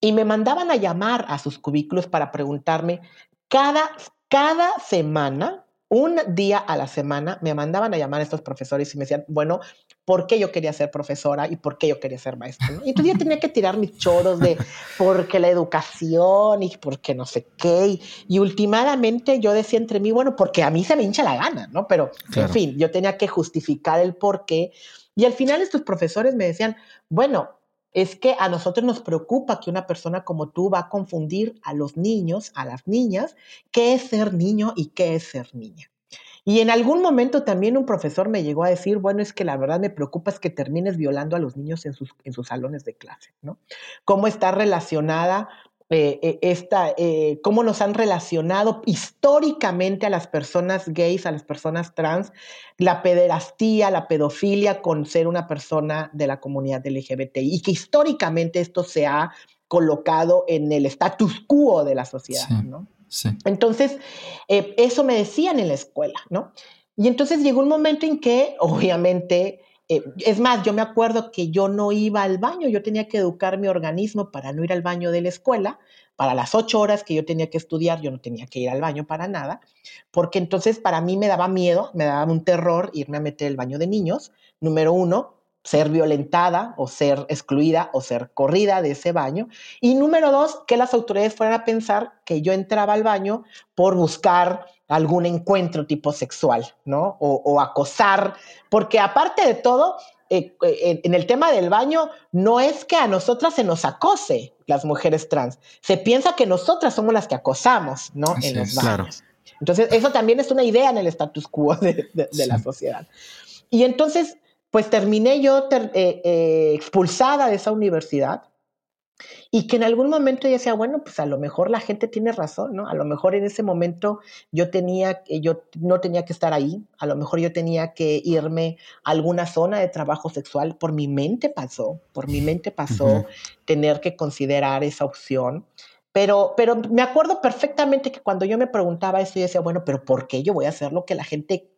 y me mandaban a llamar a sus cubículos para preguntarme cada, cada semana un día a la semana me mandaban a llamar a estos profesores y me decían, bueno, ¿por qué yo quería ser profesora y por qué yo quería ser maestra? Y entonces yo tenía que tirar mis choros de por qué la educación y por qué no sé qué. Y, últimamente yo decía entre mí, bueno, porque a mí se me hincha la gana, ¿no? Pero, en fin, yo tenía que justificar el por qué. Y al final estos profesores me decían, bueno, es que a nosotros nos preocupa que una persona como tú va a confundir a los niños, a las niñas, qué es ser niño y qué es ser niña. Y en algún momento también un profesor me llegó a decir, bueno, es que la verdad me preocupa es que termines violando a los niños en sus, en sus salones de clase, ¿no? ¿Cómo está relacionada eh, eh, esta, eh, cómo nos han relacionado históricamente a las personas gays, a las personas trans, la pederastía, la pedofilia con ser una persona de la comunidad LGBTI y que históricamente esto se ha colocado en el status quo de la sociedad, ¿no? Sí. Entonces, eso me decían en la escuela, ¿no? Y entonces llegó un momento en que, obviamente, eh, es más, yo me acuerdo que yo no iba al baño, yo tenía que educar mi organismo para no ir al baño de la escuela, para las ocho horas que yo tenía que estudiar, yo no tenía que ir al baño para nada, porque entonces para mí me daba miedo, me daba un terror irme a meter el baño de niños, número uno, ser violentada o ser excluida o ser corrida de ese baño. Y número dos, que las autoridades fueran a pensar que yo entraba al baño por buscar algún encuentro tipo sexual, ¿no? O, acosar, porque aparte de todo, eh, eh, en el tema del baño, no es que a nosotras se nos acose las mujeres trans, se piensa que nosotras somos las que acosamos, ¿no? en los baños. Entonces, eso también es una idea en el status quo de, la sociedad. Y entonces, pues terminé yo eh, expulsada de esa universidad y que en algún momento yo decía, bueno, pues a lo mejor la gente tiene razón, ¿no? A lo mejor en ese momento yo tenía, yo no tenía que estar ahí, a lo mejor yo tenía que irme a alguna zona de trabajo sexual, por mi mente pasó, por mi mente pasó tener que considerar esa opción. Pero, pero me acuerdo perfectamente que cuando yo me preguntaba eso, yo decía, bueno, pero ¿por qué yo voy a hacer lo que la gente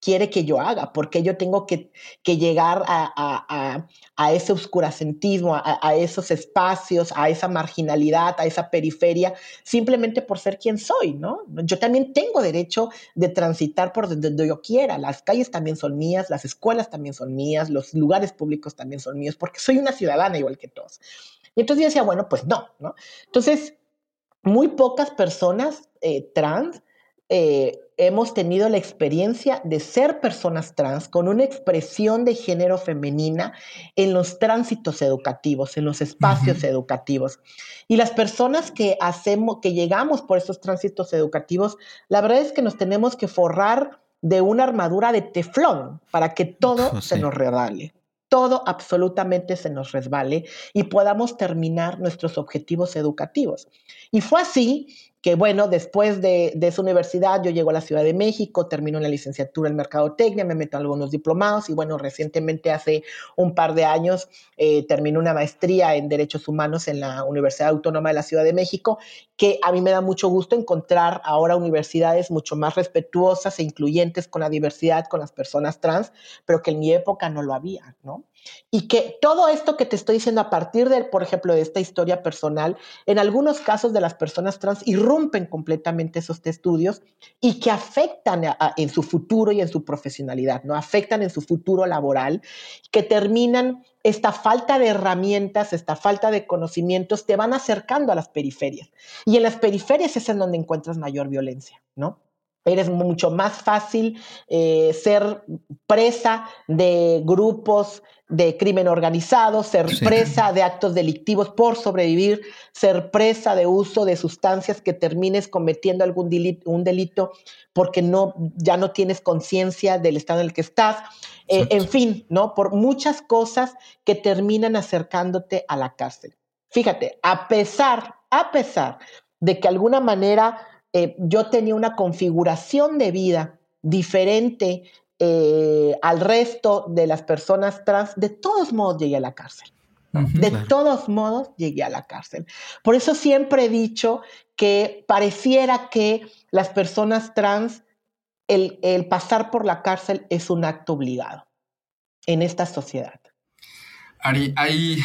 quiere que yo haga, porque yo tengo que, llegar a, ese oscuracentismo, a, esos espacios, a esa marginalidad, a esa periferia, simplemente por ser quien soy, ¿no? Yo también tengo derecho de transitar por donde yo quiera, las calles también son mías, las escuelas también son mías, los lugares públicos también son míos, porque soy una ciudadana igual que todos. Y entonces yo decía, bueno, pues no, ¿no? Entonces, muy pocas personas eh, trans eh, hemos tenido la experiencia de ser personas trans con una expresión de género femenina en los tránsitos educativos, en los espacios educativos. Y las personas que hacemos, que llegamos por esos tránsitos educativos, la verdad es que nos tenemos que forrar de una armadura de teflón para que todo se nos regale todo absolutamente se nos resbale y podamos terminar nuestros objetivos educativos. Y fue así que bueno, después de, de, esa universidad yo llego a la Ciudad de México, termino la licenciatura en Mercadotecnia, me meto en algunos diplomados y bueno, recientemente hace un par de años eh, termino una maestría en Derechos Humanos en la Universidad Autónoma de la Ciudad de México, que a mí me da mucho gusto encontrar ahora universidades mucho más respetuosas e incluyentes con la diversidad, con las personas trans, pero que en mi época no lo había, ¿no? Y que todo esto que te estoy diciendo a partir de, por ejemplo, de esta historia personal, en algunos casos de las personas trans irrumpen completamente esos estudios y que afectan en su futuro y en su profesionalidad, ¿no? Afectan en su futuro laboral, que terminan esta falta de herramientas, esta falta de conocimientos, te van acercando a las periferias. Y en las periferias es en donde encuentras mayor violencia, ¿no? eres mucho más fácil eh, ser presa de grupos de crimen organizado, ser presa de actos delictivos por sobrevivir, ser presa de uso de sustancias que termines cometiendo algún delito, un delito porque no, ya no tienes conciencia del estado en el que estás. Eh, en fin, ¿no? Por muchas cosas que terminan acercándote a la cárcel. Fíjate, a pesar, a pesar de que de alguna manera eh, yo tenía una configuración de vida diferente eh, al resto de las personas trans, de todos modos llegué a la cárcel. de todos modos llegué a la cárcel. Por eso siempre he dicho que pareciera que las personas trans, el, pasar por la cárcel es un acto obligado en esta sociedad. Ari, hay,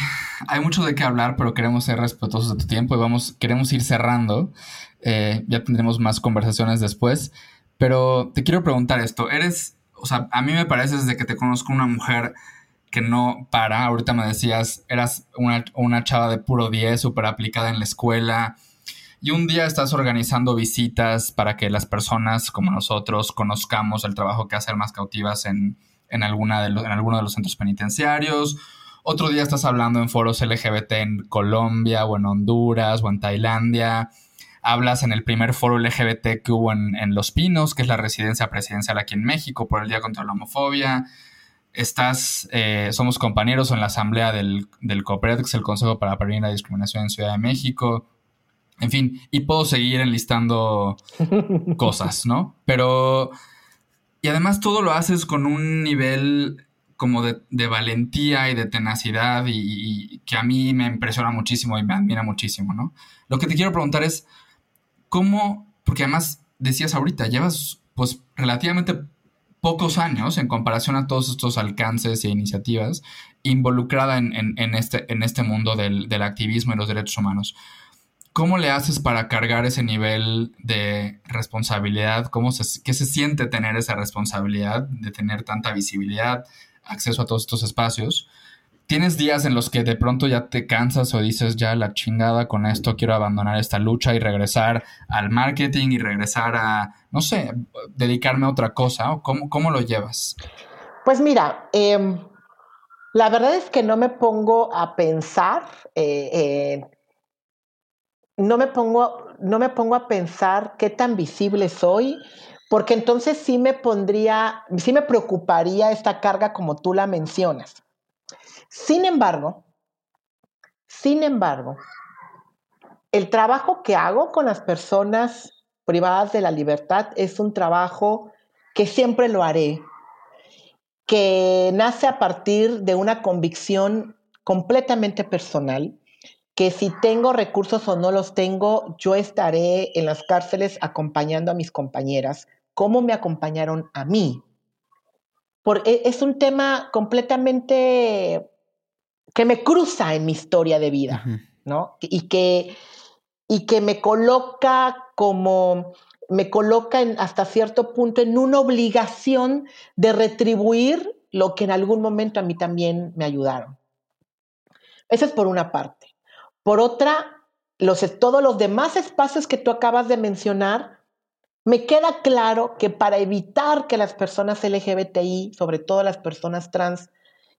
hay mucho de qué hablar, pero queremos ser respetuosos de tu tiempo y vamos, queremos ir cerrando. Eh, ya tendremos más conversaciones después. Pero te quiero preguntar esto. Eres o sea, a mí me parece desde que te conozco una mujer que no para. Ahorita me decías, eras una, chava de puro 10, súper aplicada en la escuela. Y un día estás organizando visitas para que las personas como nosotros conozcamos el trabajo que hace Almas Cautivas en, alguna de en alguno de los centros penitenciarios. Otro día estás hablando en foros LGBT en Colombia o en Honduras o en Tailandia hablas en el primer foro LGBT que hubo en, Los Pinos, que es la residencia presidencial aquí en México por el Día contra la Homofobia. Estás, eh, somos compañeros en la asamblea del, del COPRED, que es el Consejo para Prevenir la Discriminación en Ciudad de México. En fin, y puedo seguir enlistando cosas, ¿no? Pero, y además todo lo haces con un nivel como de, valentía y de tenacidad y, que a mí me impresiona muchísimo y me admira muchísimo, ¿no? Lo que te quiero preguntar es, ¿cómo? Porque además decías ahorita, llevas pues relativamente pocos años en comparación a todos estos alcances e iniciativas involucrada en, este, en este mundo del, activismo y los derechos humanos. ¿Cómo le haces para cargar ese nivel de responsabilidad? ¿Cómo se, ¿Qué se siente tener esa responsabilidad de tener tanta visibilidad, acceso a todos estos espacios? Tienes días en los que de pronto ya te cansas o dices, ya la chingada con esto, quiero abandonar esta lucha y regresar al marketing y regresar a, no sé, dedicarme a otra cosa? ¿O cómo, lo llevas? Pues mira, em, la verdad es que no me pongo a pensar, eh, no, me pongo, no me pongo a pensar qué tan visible soy, porque entonces sí me pondría, sí me preocuparía esta carga como tú la mencionas. Sin embargo, sin embargo, el trabajo que hago con las personas privadas de la libertad es un trabajo que siempre lo haré, que nace a partir de una convicción completamente personal, que si tengo recursos o no los tengo, yo estaré en las cárceles acompañando a mis compañeras, como me acompañaron a mí. Porque es un tema completamente que me cruza en mi historia de vida, ¿no? Y que, y que me coloca como, me coloca en, hasta cierto punto en una obligación de retribuir lo que en algún momento a mí también me ayudaron. Esa es por una parte. Por otra, los, todos los demás espacios que tú acabas de mencionar, me queda claro que para evitar que las personas LGBTI, sobre todo las personas trans,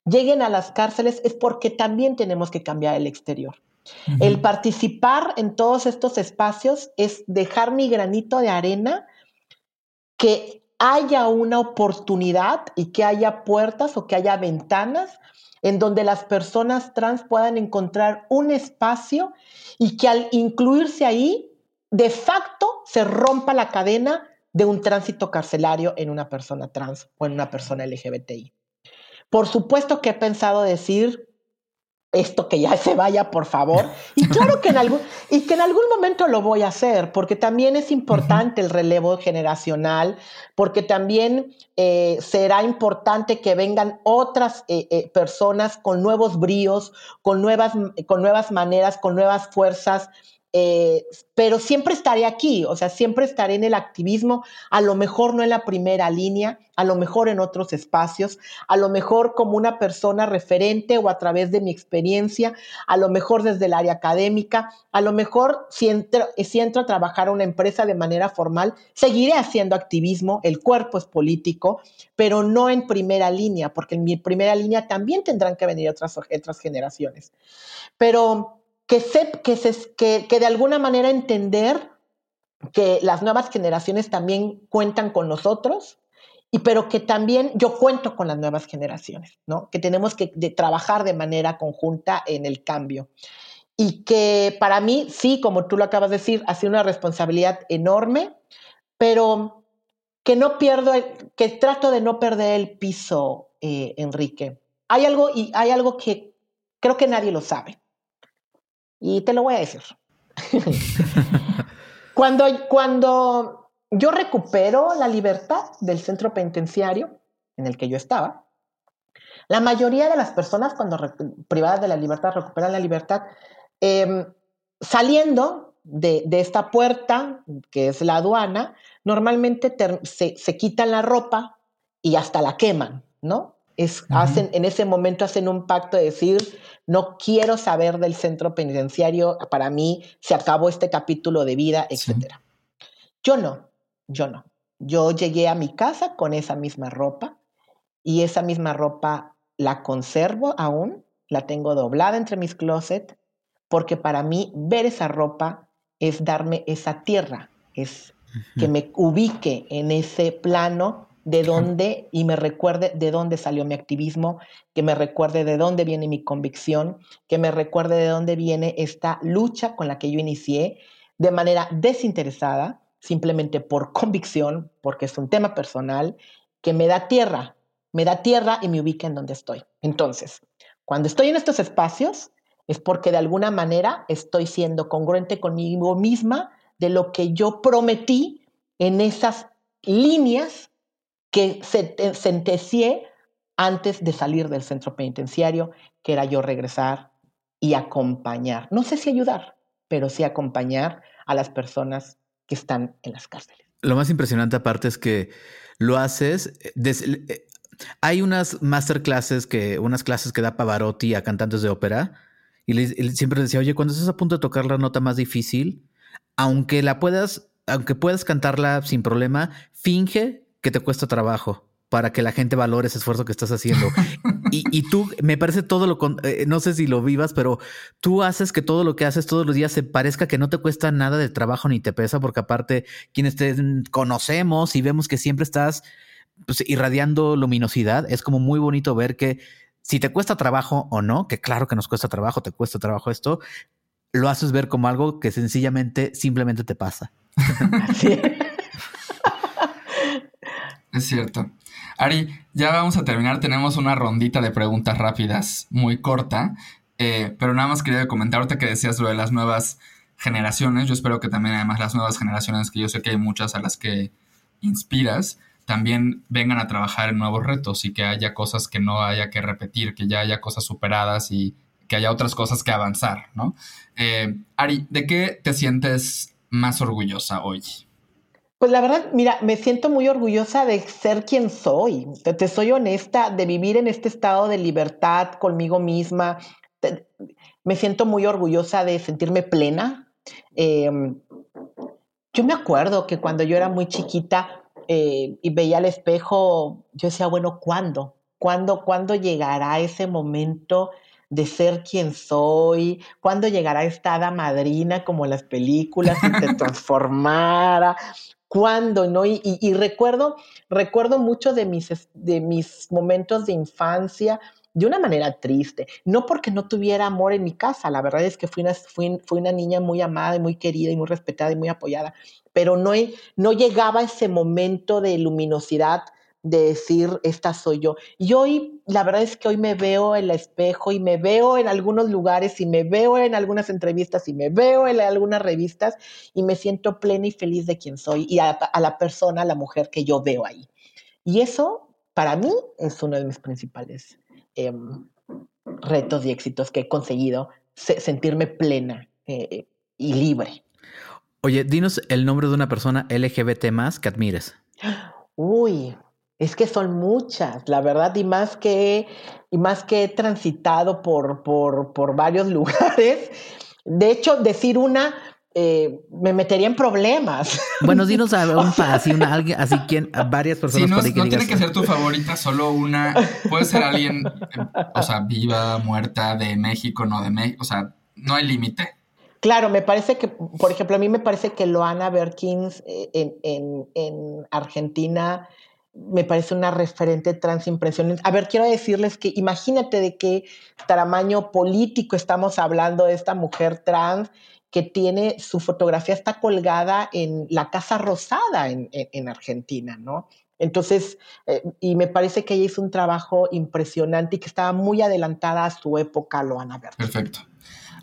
lleguen a las cárceles es porque también tenemos que cambiar el exterior. El participar en todos estos espacios es dejar mi granito de arena, que haya una oportunidad y que haya puertas o que haya ventanas en donde las personas trans puedan encontrar un espacio y que al incluirse ahí, de facto, se rompa la cadena de un tránsito carcelario en una persona trans o en una persona LGBTI. Por supuesto que he pensado decir esto que ya se vaya, por favor. Y claro que en algún, y que en algún momento lo voy a hacer, porque también es importante el relevo generacional, porque también eh, será importante que vengan otras eh, eh, personas con nuevos bríos, con nuevas, con nuevas maneras, con nuevas fuerzas eh, pero siempre estaré aquí, o sea, siempre estaré en el activismo, a lo mejor no en la primera línea, a lo mejor en otros espacios, a lo mejor como una persona referente o a través de mi experiencia, a lo mejor desde el área académica, a lo mejor si entro, si entro a trabajar a una empresa de manera formal, seguiré haciendo activismo, el cuerpo es político, pero no en primera línea, porque en mi primera línea también tendrán que venir otras, otras generaciones. Pero que, que, que, de alguna manera entender que las nuevas generaciones también cuentan con nosotros, y pero que también yo cuento con las nuevas generaciones, ¿no? Que tenemos que trabajar de manera conjunta en el cambio. Y que para mí, sí, como tú lo acabas de decir, ha sido una responsabilidad enorme, pero que no pierdo, que trato de no perder el piso, eh, Enrique. Hay algo, y hay algo que creo que nadie lo sabe. Y te lo voy a decir. cuando, cuando yo recupero la libertad del centro penitenciario en el que yo estaba, la mayoría de las personas cuando privadas de la libertad recuperan la libertad, em, saliendo de, esta puerta, que es la aduana, normalmente se, se, quitan la ropa y hasta la queman, ¿no? Es, hacen, en ese momento hacen un pacto de decir, no quiero saber del centro penitenciario, para mí se acabó este capítulo de vida, etc. Yo no, yo no. Yo llegué a mi casa con esa misma ropa y esa misma ropa la conservo aún, la tengo doblada entre mis closets, porque para mí ver esa ropa es darme esa tierra, es que me ubique en ese plano de dónde y me recuerde de dónde salió mi activismo, que me recuerde de dónde viene mi convicción, que me recuerde de dónde viene esta lucha con la que yo inicié de manera desinteresada, simplemente por convicción, porque es un tema personal, que me da tierra, me da tierra y me ubica en donde estoy. Entonces, cuando estoy en estos espacios, es porque de alguna manera estoy siendo congruente conmigo misma de lo que yo prometí en esas líneas que sentecié antes de salir del centro penitenciario, que era yo regresar y acompañar, no sé si ayudar, pero sí acompañar a las personas que están en las cárceles. Lo más impresionante aparte es que lo haces, eh, eh, hay unas masterclasses que, unas clases que da Pavarotti a cantantes de ópera, y siempre decía, oye, cuando estás a punto de tocar la nota más difícil, aunque la puedas, aunque puedas cantarla sin problema, finge que te cuesta trabajo para que la gente valore ese esfuerzo que estás haciendo. y, tú, me parece todo lo, eh, no sé si lo vivas, pero tú haces que todo lo que haces todos los días se parezca que no te cuesta nada de trabajo ni te pesa, porque aparte quienes te conocemos y vemos que siempre estás pues, irradiando luminosidad, es como muy bonito ver que si te cuesta trabajo o no, que claro que nos cuesta trabajo, te cuesta trabajo esto, lo haces ver como algo que sencillamente simplemente te pasa. Sí. Es cierto. Ari, ya vamos a terminar. Tenemos una rondita de preguntas rápidas, muy corta. Eh, pero nada más quería comentar ahorita que decías lo de las nuevas generaciones. Yo espero que también, además, las nuevas generaciones, que yo sé que hay muchas a las que inspiras, también vengan a trabajar en nuevos retos y que haya cosas que no haya que repetir, que ya haya cosas superadas y que haya otras cosas que avanzar, ¿no? Eh, Ari, ¿de qué te sientes más orgullosa hoy? Pues la verdad, mira, me siento muy orgullosa de ser quien soy. Te, soy honesta, de vivir en este estado de libertad conmigo misma. me siento muy orgullosa de sentirme plena. Em, yo me acuerdo que cuando yo era muy chiquita eh, y veía al espejo, yo decía, bueno, ¿cuándo? ¿Cuándo, ¿Cuándo llegará ese momento de ser quien soy? ¿Cuándo llegará esta hada madrina como en las películas y te transformara? Cuándo, ¿no? Y, recuerdo, recuerdo mucho de mis, de mis momentos de infancia de una manera triste, no porque no tuviera amor en mi casa, la verdad es que fui una, fui, fui una niña muy amada y muy querida y muy respetada y muy apoyada, pero no, no llegaba ese momento de luminosidad de decir, esta soy yo. Y hoy, la verdad es que hoy me veo en el espejo y me veo en algunos lugares y me veo en algunas entrevistas y me veo en algunas revistas y me siento plena y feliz de quien soy y a, la persona, a la mujer que yo veo ahí. Y eso, para mí, es uno de mis principales em, retos y éxitos que he conseguido, sentirme plena. Eh, y libre. Oye, dinos el nombre de una persona LGBT más que admires. Uy, es que son muchas, la verdad, y más que, y más que he transitado por, por, por varios lugares. De hecho, decir una eh, me metería en problemas. Bueno, dinos a un así, una, alguien, así quien, a varias personas. Sí, no, no tiene que ser tu favorita, solo una. Puede ser alguien, o sea, viva, muerta, de México, no de México, o sea, no hay límite. Claro, me parece que, por ejemplo, a mí me parece que Loana Berkins eh, en, en, en Argentina me parece una referente trans impresionante. A ver, quiero decirles que imagínate de qué tamaño político estamos hablando de esta mujer trans que tiene su fotografía está colgada en la Casa Rosada en, Argentina, ¿no? Entonces, eh, y me parece que ella hizo un trabajo impresionante y que estaba muy adelantada a su época, lo van. Perfecto.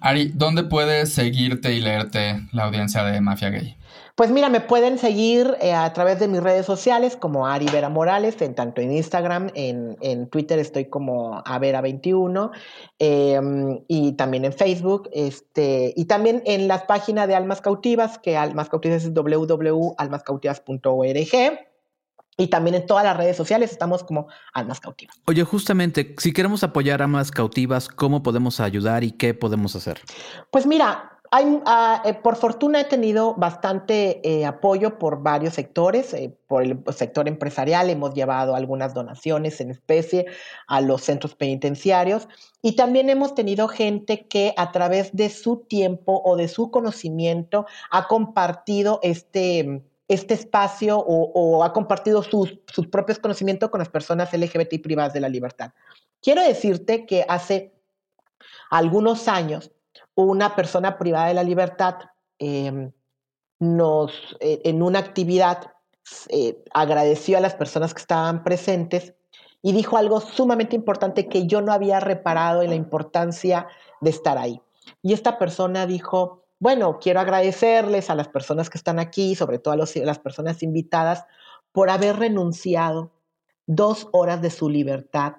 Ari, ¿dónde puedes seguirte y leerte la audiencia de Mafia Gay? Pues mira, me pueden seguir eh, a través de mis redes sociales como Ari Vera Morales, en tanto en Instagram, en, Twitter estoy como Avera21 em, y también en Facebook, este, y también en las páginas de Almas Cautivas, que Almas Cautivas es www.almascautivas.org. Y también en todas las redes sociales estamos como Almas Cautivas. Oye, justamente, si queremos apoyar a Almas Cautivas, ¿cómo podemos ayudar y qué podemos hacer? Pues mira, Ah, eh, por fortuna he tenido bastante eh, apoyo por varios sectores. Eh, por el sector empresarial hemos llevado algunas donaciones en especie a los centros penitenciarios y también hemos tenido gente que a través de su tiempo o de su conocimiento ha compartido este, este espacio o, ha compartido sus, sus propios conocimientos con las personas LGBT y privadas de la libertad. Quiero decirte que hace algunos años una persona privada de la libertad em, nos, eh, en una actividad, eh, agradeció a las personas que estaban presentes y dijo algo sumamente importante que yo no había reparado en la importancia de estar ahí. Y esta persona dijo, bueno, quiero agradecerles a las personas que están aquí, sobre todo a las personas invitadas, por haber renunciado dos horas de su libertad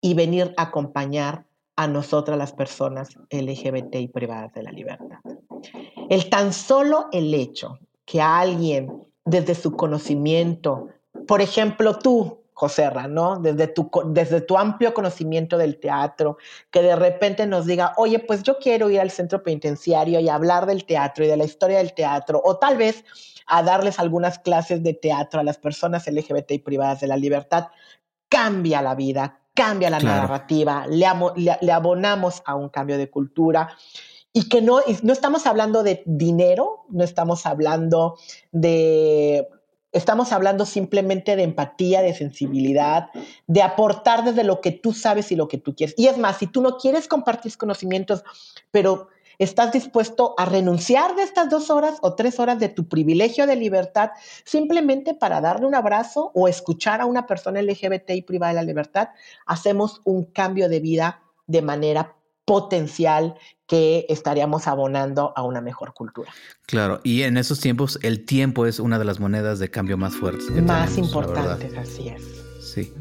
y venir a acompañar a nosotras las personas LGBT y privadas de la libertad. El tan solo el hecho que alguien desde su conocimiento, por ejemplo tú, José ¿no? Desde tu, desde tu amplio conocimiento del teatro, que de repente nos diga, oye, pues yo quiero ir al centro penitenciario y hablar del teatro y de la historia del teatro, o tal vez a darles algunas clases de teatro a las personas LGBT y privadas de la libertad, cambia la vida, cambia la narrativa, le, abonamos a un cambio de cultura y que no, no estamos hablando de dinero, no estamos hablando de Estamos hablando simplemente de empatía, de sensibilidad, de aportar desde lo que tú sabes y lo que tú quieres. Y es más, si tú no quieres compartir conocimientos, pero ¿Estás dispuesto a renunciar de estas dos horas o tres horas de tu privilegio de libertad simplemente para darle un abrazo o escuchar a una persona LGBT y privada de la libertad? Hacemos un cambio de vida de manera potencial que estaríamos abonando a una mejor cultura. Claro, y en esos tiempos el tiempo es una de las monedas de cambio más fuertes. más importantes, así es. Sí.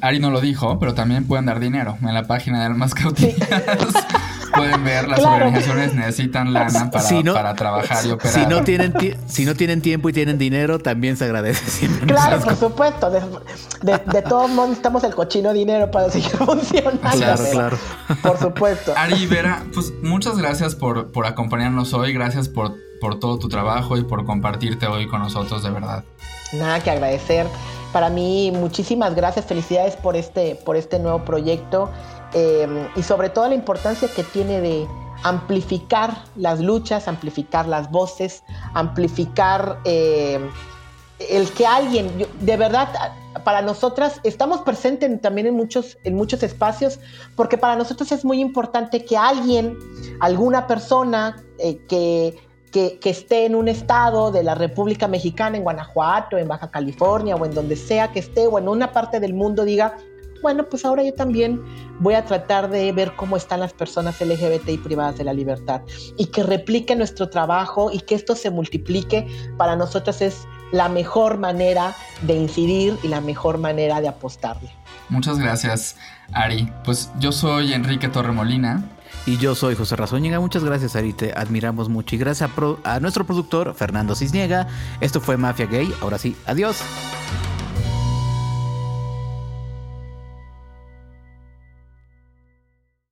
Ari no lo dijo, pero también pueden dar dinero en la página de Almas Cautivas. pueden ver, las organizaciones necesitan lana para, trabajar y operar. Si no, tienen si no tienen tiempo y tienen dinero, también se agradece siempre. Claro, por supuesto. De, todos modos necesitamos el cochino dinero para seguir funcionando. Claro, claro. Por supuesto. Ari Vera, pues muchas gracias por, por acompañarnos hoy. Gracias por, por todo tu trabajo y por compartirte hoy con nosotros, de verdad. Nada que agradecer. Para mí, muchísimas gracias, felicidades por este, por este nuevo proyecto. Em, y sobre todo la importancia que tiene de amplificar las luchas, amplificar las voces, amplificar em, el que alguien, de verdad, para nosotras estamos presentes también en muchos, en muchos espacios, porque para nosotros es muy importante que alguien, alguna persona eh, que, que, que, esté en un estado de la República Mexicana, en Guanajuato, en Baja California o en donde sea que esté o en una parte del mundo diga, bueno, pues ahora yo también voy a tratar de ver cómo están las personas LGBT y privadas de la libertad y que replique nuestro trabajo y que esto se multiplique, para nosotros es la mejor manera de incidir y la mejor manera de apostarle. Muchas gracias, Ari. Pues yo soy Enrique Torremolina. Y yo soy José Razóñiga. Muchas gracias, Ari. Te admiramos mucho. Y gracias a, a nuestro productor, Fernando Cisniega. Esto fue Mafia Gay. Ahora sí, adiós.